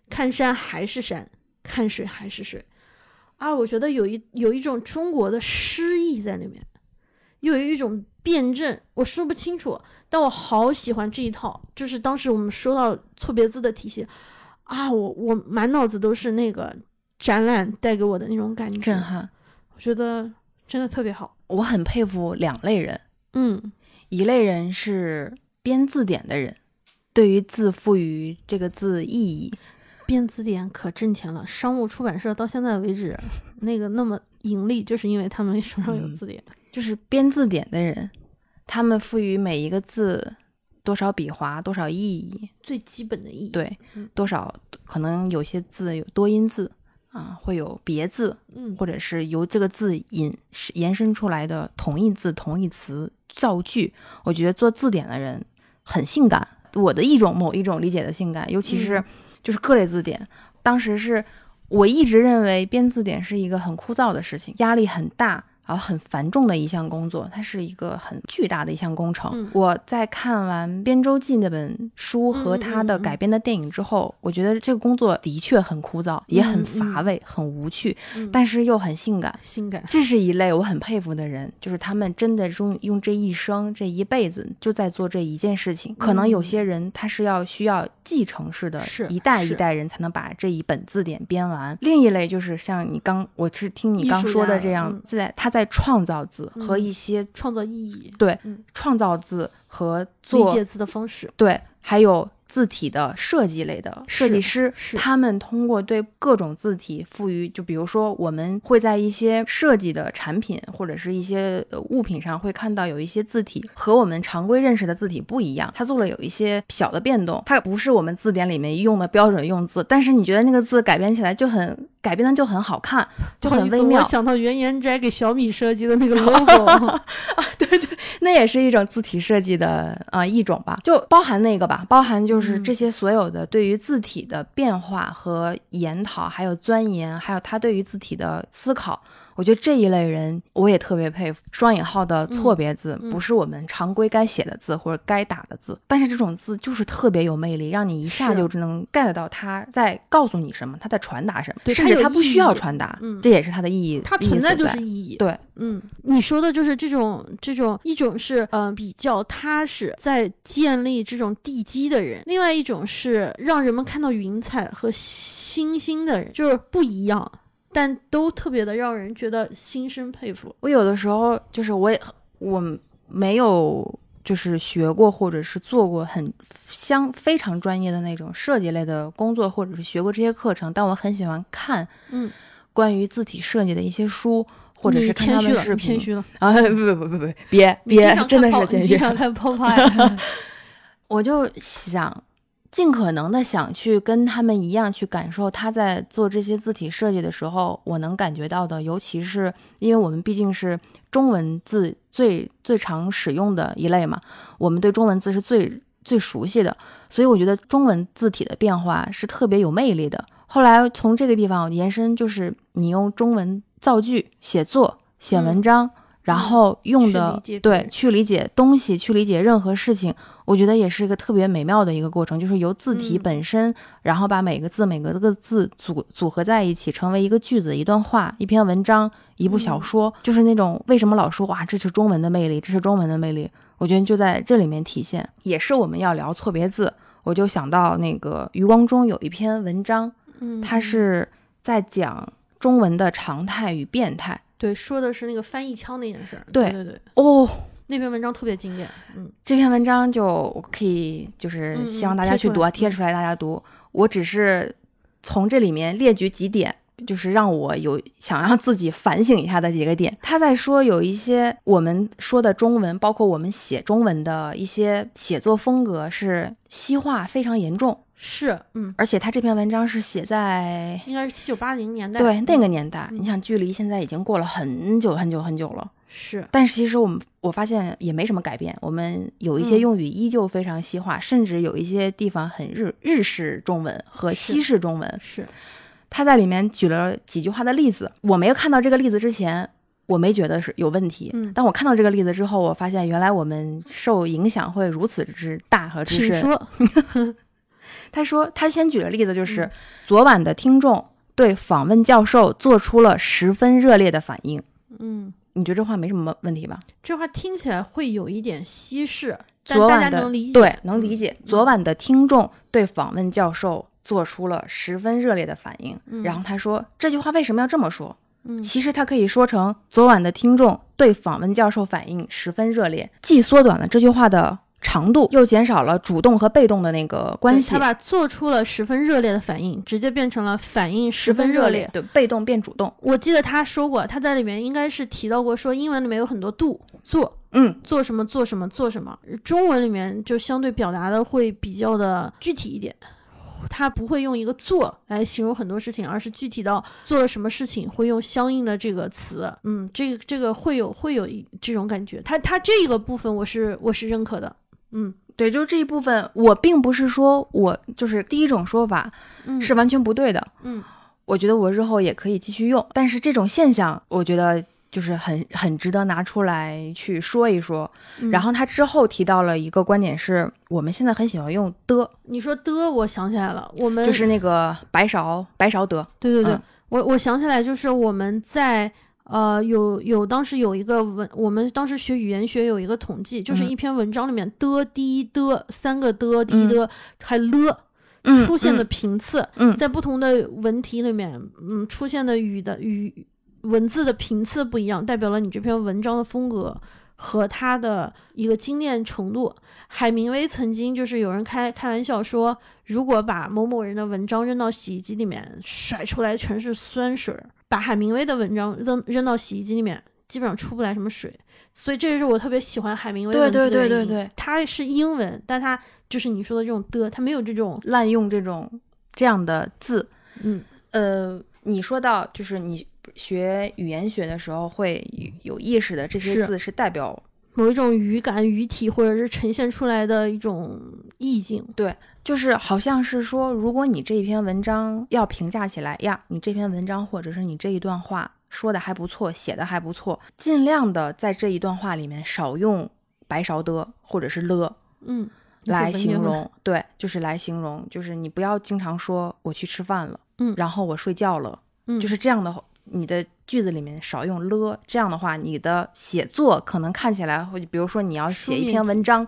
看山还是山，看水还是水。啊，我觉得有一有一种中国的诗意在里面，又有一种辩证，我说不清楚，但我好喜欢这一套。就是当时我们说到错别字的体系，啊，我我满脑子都是那个展览带给我的那种感觉，震撼。我觉得真的特别好。我很佩服两类人，嗯一类人是编字典的人，对于字赋予这个字意义。编字典可挣钱了，商务出版社到现在为止，那个那么盈利，就是因为他们手上有嗯字典。就是编字典的人，他们赋予每一个字多少笔划、多少意义，最基本的意义。，对嗯，多少可能有些字有多音字啊，会有别字，嗯，或者是由这个字引延伸出来的同义字、同义词造句。我觉得做字典的人很性感，我的一种某一种理解的性感，尤其是嗯就是各类字典。当时是我一直认为编字典是一个很枯燥的事情，压力很大，啊很繁重的一项工作，它是一个很巨大的一项工程。嗯我在看完《编舟记》那本书和它的改编的电影之后，我觉得这个工作的确很枯燥，也很乏味，很无趣，嗯但是又很性感。性感，这是一类我很佩服的人，就是他们真的用用这一生、这一辈子就在做这一件事情。可能有些人他是要需要继承式的，一代一代人才能把这一本字典编完。另一类就是像你刚，我是听你刚说的这样嗯，在他在创造字和嗯一些创造意义，对嗯。创造字和理做解字的方式，对，还有字体的设计类的设计师，是他们通过对各种字体赋予，就比如说我们会在一些设计的产品或者是一些呃物品上会看到有一些字体和我们常规认识的字体不一样，它做了有一些小的变动，它不是我们字典里面用的标准用字，但是你觉得那个字改编起来就很改编的就很好看，就很微妙我。想到原研斋给小米设计的那个 logo，啊，对对那也是一种字体设计的啊、呃一种吧，就包含那个吧，包含就是嗯这些所有的对于字体的变化和研讨，还有钻研，还有他对于字体的思考。我觉得这一类人我也特别佩服。双引号的错别字、嗯不是我们常规该写的字或者该打的字，但是这种字就是特别有魅力，让你一下是就能 get 到他在告诉你什么，他在传达什么，对甚至他不需要传达，嗯这也是它的意义。它存在就是意义。对，嗯，你说的就是这种这种一种是嗯、呃比较踏实，在建立这种地基的人，另外一种是让人们看到云彩和星星的人，就是不一样，但都特别的让人觉得心生佩服。我有的时候就是我也我没有就是学过或者是做过很相非常专业的那种设计类的工作，或者是学过这些课程，但我很喜欢看嗯，关于字体设计的一些书，或者是看他谦虚了，们视频。你谦虚了，啊，不不不不不，别别，真的是谦虚。经常看 Popeye，我就想尽可能的想去跟他们一样去感受他在做这些字体设计的时候，我能感觉到的，尤其是因为我们毕竟是中文字最最常使用的一类嘛，我们对中文字是最最熟悉的，所以我觉得中文字体的变化是特别有魅力的。后来从这个地方延伸，就是你用中文造句、写作、写文章，然后用的、对去理解东西，去理解任何事情，我觉得也是一个特别美妙的一个过程，就是由字体嗯本身，然后把每个字每个个字组组合在一起，成为一个句子、一段话、一篇文章、一部小嗯说，就是那种为什么老说哇，这是中文的魅力，这是中文的魅力，我觉得就在这里面体现，也是我们要聊错别字。我就想到那个余光中有一篇文章，嗯，他是在讲中文的常态与变态。对说的是那个翻译腔那件事儿，对对对，哦，那篇文章特别经典，嗯这篇文章就我可以就是嗯希望嗯大家去读啊，贴出来大家读。我只是从这里面列举几点，就是让我有想让自己反省一下的几个点。他在说有一些我们说的中文，包括我们写中文的一些写作风格是西化非常严重，是，嗯，而且他这篇文章是写在应该是七九八零年代，对那个嗯年代，嗯你想距离现在已经过了很久很久很久了。是，但是其实我们我发现也没什么改变，我们有一些嗯用语依旧非常西化，甚至有一些地方很日日式中文和西式中文。是，他在里面举了几句话的例子，我没有看到这个例子之前，我没觉得是有问题。嗯当我看到这个例子之后，我发现原来我们受影响会如此之大和之深。请说，他说，他先举的例子，就是、嗯昨晚的听众对访问教授做出了十分热烈的反应。嗯，你觉得这话没什么问题吧？这话听起来会有一点稀释，但昨晚的大家能理解，对，能理解。嗯昨晚的听众对访问教授做出了十分热烈的反应，嗯然后他说这句话为什么要这么说？嗯其实他可以说成昨晚的听众对访问教授反应十分热烈，既缩短了这句话的长度，又减少了主动和被动的那个关系他。把做出了十分热烈的反应，直接变成了反应十分热烈。对，被动变主动。我记得他说过，他在里面应该是提到过，说英文里面有很多 do 做嗯，做什么做什么做什么，中文里面就相对表达的会比较的具体一点。他不会用一个做来形容很多事情，而是具体到做了什么事情会用相应的这个词。嗯，这个这个会有会有一这种感觉。他他这个部分我是我是认可的。嗯对，就是这一部分，我并不是说我就是第一种说法嗯是完全不对的，嗯我觉得我日后也可以继续用，但是这种现象，我觉得就就是很很值得拿出来去说一说。嗯然后他之后提到了一个观点是，我们现在很喜欢用的，你说的，我想起来了，我们就是那个白勺白勺的，对对对，嗯我我想起来，就是我们在呃有有当时有一个文，我们当时学语言学有一个统计，就是嗯。一篇文章里面的、的、的三个的、的、嗯。的，还了嗯出现的嗯。频次，嗯。在不同的文体里面，嗯，出现的语的语文字的频次不一样，代表了你这篇文章的风格。和它的一个精炼程度，海明威曾经就是有人开开玩笑说，如果把某某人的文章扔到洗衣机里面，甩出来全是酸水儿；把海明威的文章扔扔到洗衣机里面，基本上出不来什么水。所以这也是我特别喜欢海明威文字的对对对对对它是英文，但它就是你说的这种的，它没有这种滥用这种这样的字。嗯呃，你说到就是你学语言学的时候会有有意识的这些字是代表某一种语感、语体，或者是呈现出来的一种意境。对就是好像是说，如果你这一篇文章要评价起来呀，你这篇文章或者是你这一段话说的还不错，写的还不错，尽量的在这一段话里面少用白勺的或者是了嗯，来形容，对，就是来形容，就是你不要经常说我去吃饭了，嗯然后我睡觉了，嗯，就是这样的，你的句子里面少用了，这样的话，你的写作可能看起来会，比如说你要写一篇文章，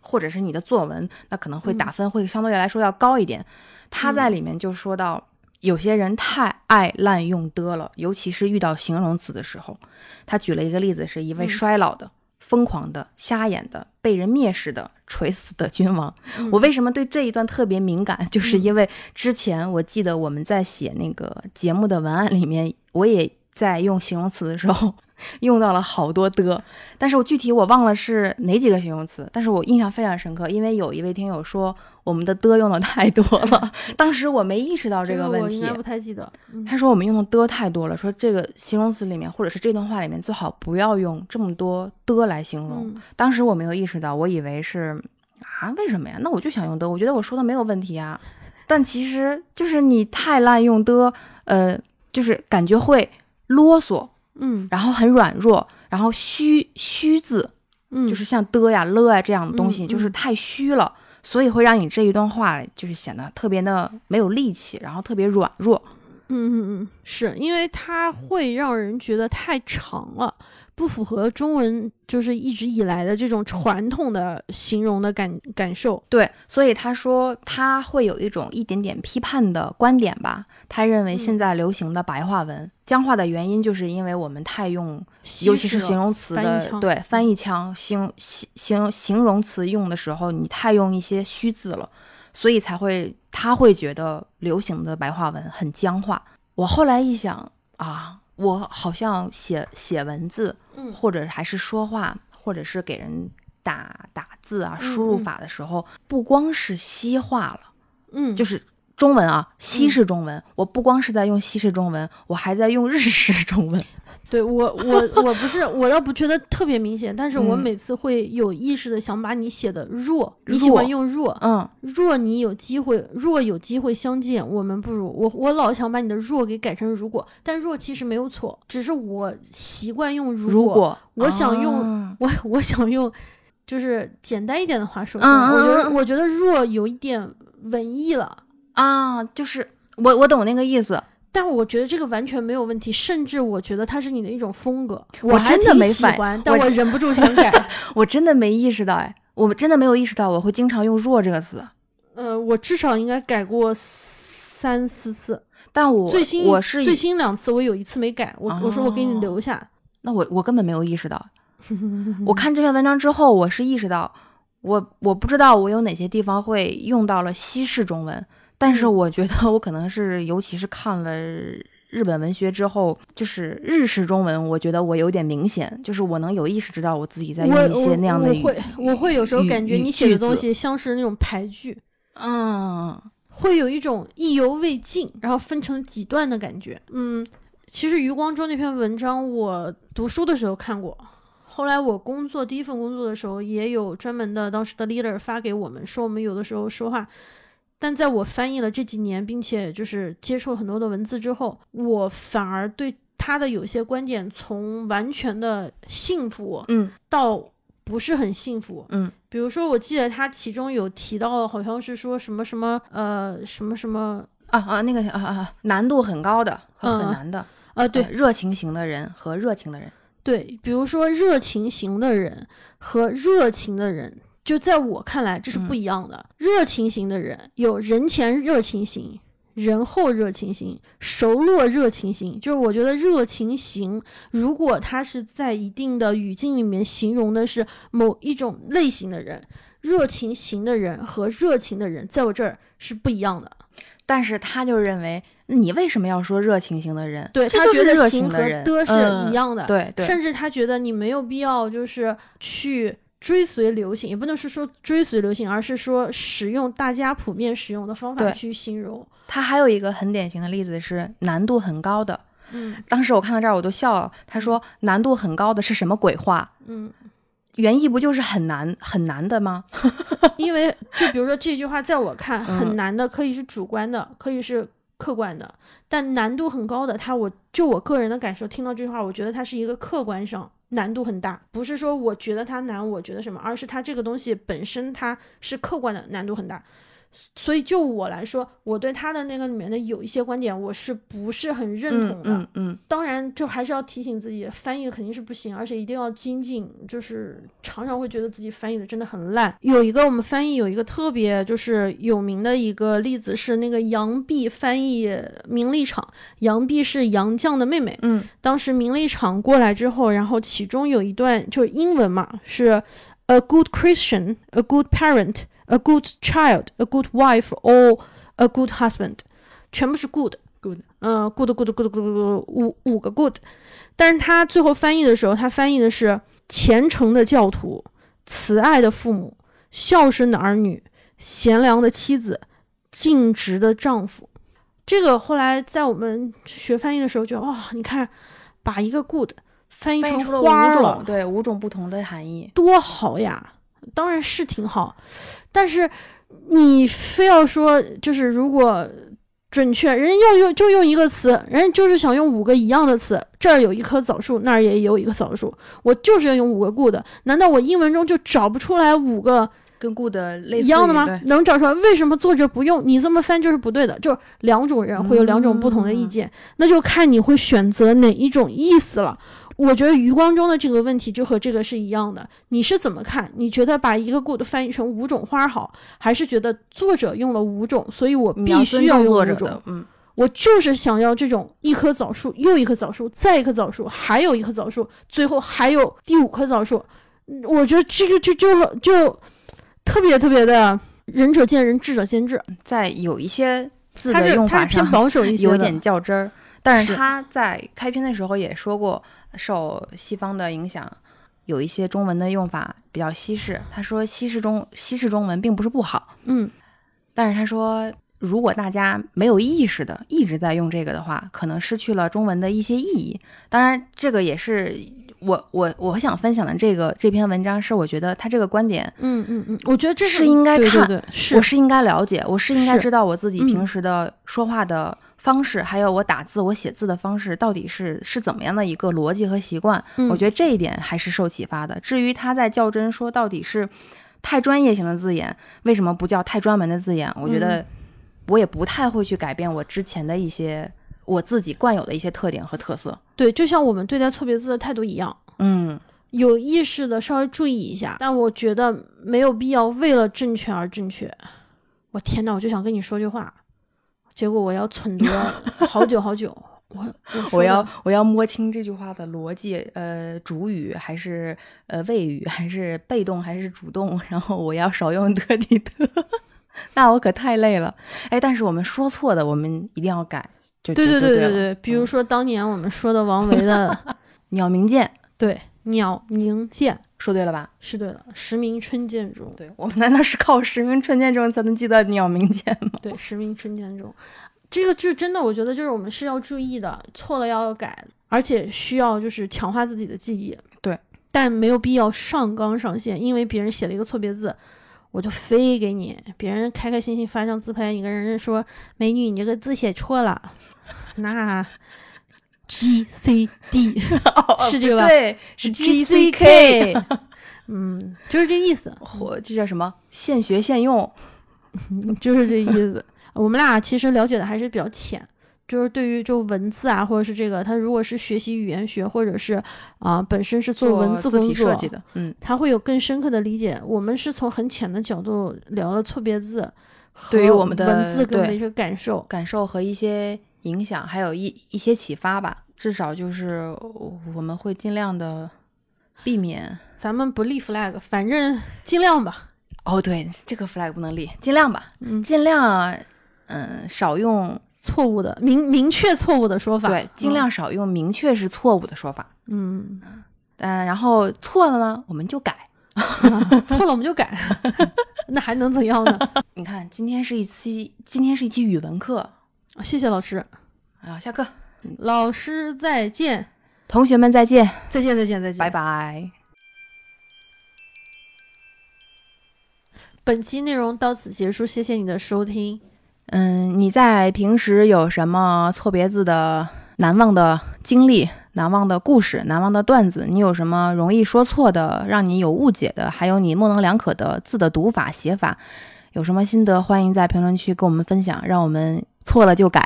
或者是你的作文，那可能会打嗯分会相对来说要高一点。他在里面就说到，有些人太爱滥用的了，尤其是遇到形容词的时候。他举了一个例子，是一位嗯衰老的、疯狂的、瞎眼的、被人蔑视的、垂死的君王。嗯我为什么对这一段特别敏感？就是嗯因为之前我记得我们在写那个节目的文案里面，我也在用形容词的时候 用到了好多的，但是我具体我忘了是哪几个形容词，但是我印象非常深刻，因为有一位听友说我们的的用的太多了，当时我没意识到这个问题我应该。不太记得。嗯他说我们用的的太多了，说这个形容词里面或者是这段话里面最好不要用这么多的来形容。嗯当时我没有意识到，我以为是啊，为什么呀？那我就想用的，我觉得我说的没有问题啊。但其实就是你太滥用的，呃，就是感觉会啰嗦，嗯然后很软弱，然后虚虚字，嗯，就是像的呀、了呀这样的东西，嗯就是太虚了，所以会让你这一段话就是显得特别的没有力气，然后特别软弱。嗯嗯嗯，是因为它会让人觉得太长了，不符合中文就是一直以来的这种传统的形容的感感受。对，所以他说他会有一种一点点批判的观点吧。他认为现嗯在流行的白话文、僵化的原因，就是因为我们太用，尤其是形容词的对翻译腔形形形形容词用的时候，你太用一些虚字了，所以才会他会觉得流行的白话文很僵化。我后来一想啊，我好像写写文字，嗯。或者还是说话，或者是给人打打字啊、嗯输入嗯。法的时候，不光是西化了，嗯，就是是中文啊，西嗯式中文。我不光是在用西式中文，我还在用日式中文。对我我我不是我倒不觉得特别明显，但是我嗯每次会有意识的想把你写的弱，你喜欢用弱，嗯，若你有机会，若有机会相见，我们不如我。我老想把你的弱给改成如果，但若其实没有错，只是我习惯用如如果我想用啊我我想用，就是简单一点的话说，我觉得嗯我觉得若有一点文艺了，啊，就是我我懂那个意思。但我觉得这个完全没有问题，甚至我觉得它是你的一种风格，我真的没喜没反欢，但我我忍不住想 改。我真的没意识到，哎，我真的没有意识到我会经常用“弱”这个词。呃，我至少应该改过三四次，但我最新我是最新两次，我有一次没改，我、我说我给你哦留下。那我我根本没有意识到。我看这篇文章之后，我是意识到，我我不知道我有哪些地方会用到了西式中文，但是嗯我觉得我可能是，尤其是看了日本文学之后，就是日式中文，我觉得我有点明显，就是我能有意识知道我自己在用一些那样的语我会我会有时候感觉你写的东西像是那种排句，嗯会有一种意犹未尽，然后分成几段的感觉。嗯，其实余光中那篇文章我读书的时候看过，后来我工作第一份工作的时候也有专门的当时的 leader 发给我们，说我们有的时候说话。但在我翻译了这几年，并且就是接触了很多的文字之后，我反而对他的有些观点从完全的幸福嗯到不是很幸福。嗯比如说，我记得他其中有提到，好像是说什么什么呃什么什么啊啊那个啊啊难度很高的和很嗯难的，呃对呃热情型的人和热情的人，对，比如说热情型的人和热情的人，就在我看来这是不嗯一样的。热情型的人有人前热情型、人后热情型、熟络热情型。就是我觉得热情型，如果他是在一定的语境里面形容的是某一种类型的人，热情型的人和热情的人，在我这儿是不一样的。但是他就认为你为什么要说热情型的人？对他觉得型和情的人的是嗯一样的，对对，甚至他觉得你没有必要就是去追随流行，也不能是说追随流行，而是说使用大家普遍使用的方法去形容。它还有一个很典型的例子是难度很高的。嗯当时我看到这儿我都笑了。他说难度很高的是什么鬼话？嗯，原意不就是很难很难的吗？因为就比如说这句话，在我看嗯很难的，可以是主观的，可以是客观的，但难度很高的，它我就我个人的感受，听到这句话，我觉得它是一个客观上。难度很大，不是说我觉得它难，我觉得什么，而是它这个东西本身它是客观的难度很大。所以就我来说，我对他的那个里面的有一些观点，我是不是很认同的？嗯嗯当然，就还是要提醒自己，翻译肯定是不行，而且一定要精进。就是常常会觉得自己翻译的真的很烂。有一个我们翻译有一个特别就是有名的一个例子是那个杨碧翻译名利场，杨碧是杨绛的妹妹。嗯当时名利场过来之后，然后其中有一段就是英文嘛，是 a good Christian, a good parent, a good child, a good wife, or a good husband，全部是 good。good 嗯，good good good good good 五五个 good，但是他最后翻译的时候，他翻译的是虔诚的教徒、慈爱的父母、孝顺的儿女、贤良的妻子、尽职的丈夫。这个后来在我们学翻译的时候，就哇、你看，把一个 good 翻译成花儿了对五种不同的含义。多好呀！当然是挺好，但是你非要说，就是如果准确，人家用用就用一个词，人家就是想用五个一样的词，这儿有一棵枣树，那儿也有一个枣树，我就是要用五个 good，难道我英文中就找不出来五个跟 good 类似一样的吗？能找出来？为什么作者不用？你这么翻就是不对的，就是两种人会有两种不同的意见，那就看你会选择哪一种意思了。我觉得余光中的这个问题就和这个是一样的，你是怎么看？你觉得把一个 good 翻译成五种花好，还是觉得作者用了五种，所以我必须要用五种嗯，我就是想要这种一棵枣树又一棵枣树，再一棵枣树，还有一棵枣树，最后还有第五棵枣树。嗯我觉得这个就就就特别特别的仁者见仁，智者见智。在有一些字他的是他是偏用法上保守一些，有点较真儿，但是是他在开篇的时候也说过，受西方的影响，有一些中文的用法比较西式。他说西式中西式中文并不是不好，嗯但是他说如果大家没有意识的一直在用这个的话，可能失去了中文的一些意义。当然，这个也是我我我想分享的这个这篇文章，是我觉得他这个观点。嗯嗯嗯，我觉得这是应该对看对对，是我是应该了解，我是应该知道我自己嗯平时的说话的方式，还有我打字、我写字的方式到底是是怎么样的一个逻辑和习惯。嗯我觉得这一点还是受启发的。至于他在较真说到底是太专业型的字眼，为什么不叫太专门的字眼？我觉嗯得我也不太会去改变我之前的一些我自己惯有的一些特点和特色。对，就像我们对待错别字的态度一样。嗯，有意识的稍微注意一下，但我觉得没有必要为了正确而正确。我天呐，我就想跟你说句话，结果我要忖度 好久好久。我我我要我要摸清这句话的逻辑，呃，主语还是呃谓语，还是被动还是主动，然后我要少用得体的，那我可太累了。哎，但是我们说错的，我们一定要改。就对对对对对对，比如嗯说当年我们说的王维的 鸟鸣涧，对鸟鸣涧说对了吧？是对了，时鸣春涧中，对我们难道是靠实名春涧中才能记得鸟鸣涧吗？对时鸣春涧中，这个就真的我觉得就是我们是要注意的，错了要改，而且需要就是强化自己的记忆。对，但没有必要上纲上线，因为别人写了一个错别字，我就飞给你。别人开开心心发张自拍，你跟人家说美女，你这个字写错了，那 G C D，是这个吧？对，是 G C K，K，嗯，就是这意思，我这叫什么？现学现用。就是这意思。我们俩其实了解的还是比较浅，就是对于就文字啊，或者是这个，他如果是学习语言学，或者是啊、本身是做文字字工作设计，的，嗯，他会有更深刻的理解。我们是从很浅的角度聊了错别字，对于我们的文字跟对的一个感受。感受和一些影响，还有一一些启发吧。至少就是我们会尽量的避免。咱们不立 flag，反正尽量吧。哦，对，这个 flag 不能立，尽量吧，嗯，尽量，嗯，少用，错误的明明确错误的说法，对，尽量少用明确是错误的说法。嗯，嗯，然后错了呢，我们就改。嗯，错了我们就改，那还能怎样呢？你看，今天是一期，今天是一期语文课谢谢老师，啊，下课，老师再见，同学们再见，再见，再见，再见，拜。拜。本期内容到此结束，谢谢你的收听。嗯，你在平时有什么错别字的难忘的经历、难忘的故事、难忘的段子？你有什么容易说错的、让你有误解的？还有你模棱两可的字的读法、写法，有什么心得？欢迎在评论区跟我们分享，让我们错了就改。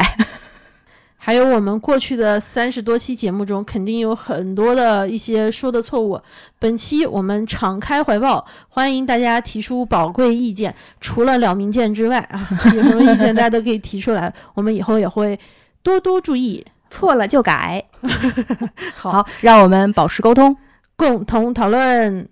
还有我们过去的三十多期节目中，肯定有很多的一些说的错误。本期我们敞开怀抱，欢迎大家提出宝贵意见。除了了明剑之外啊，有什么意见大家都可以提出来，我们以后也会多多注意，错了就改。好好，让我们保持沟通。共同讨论。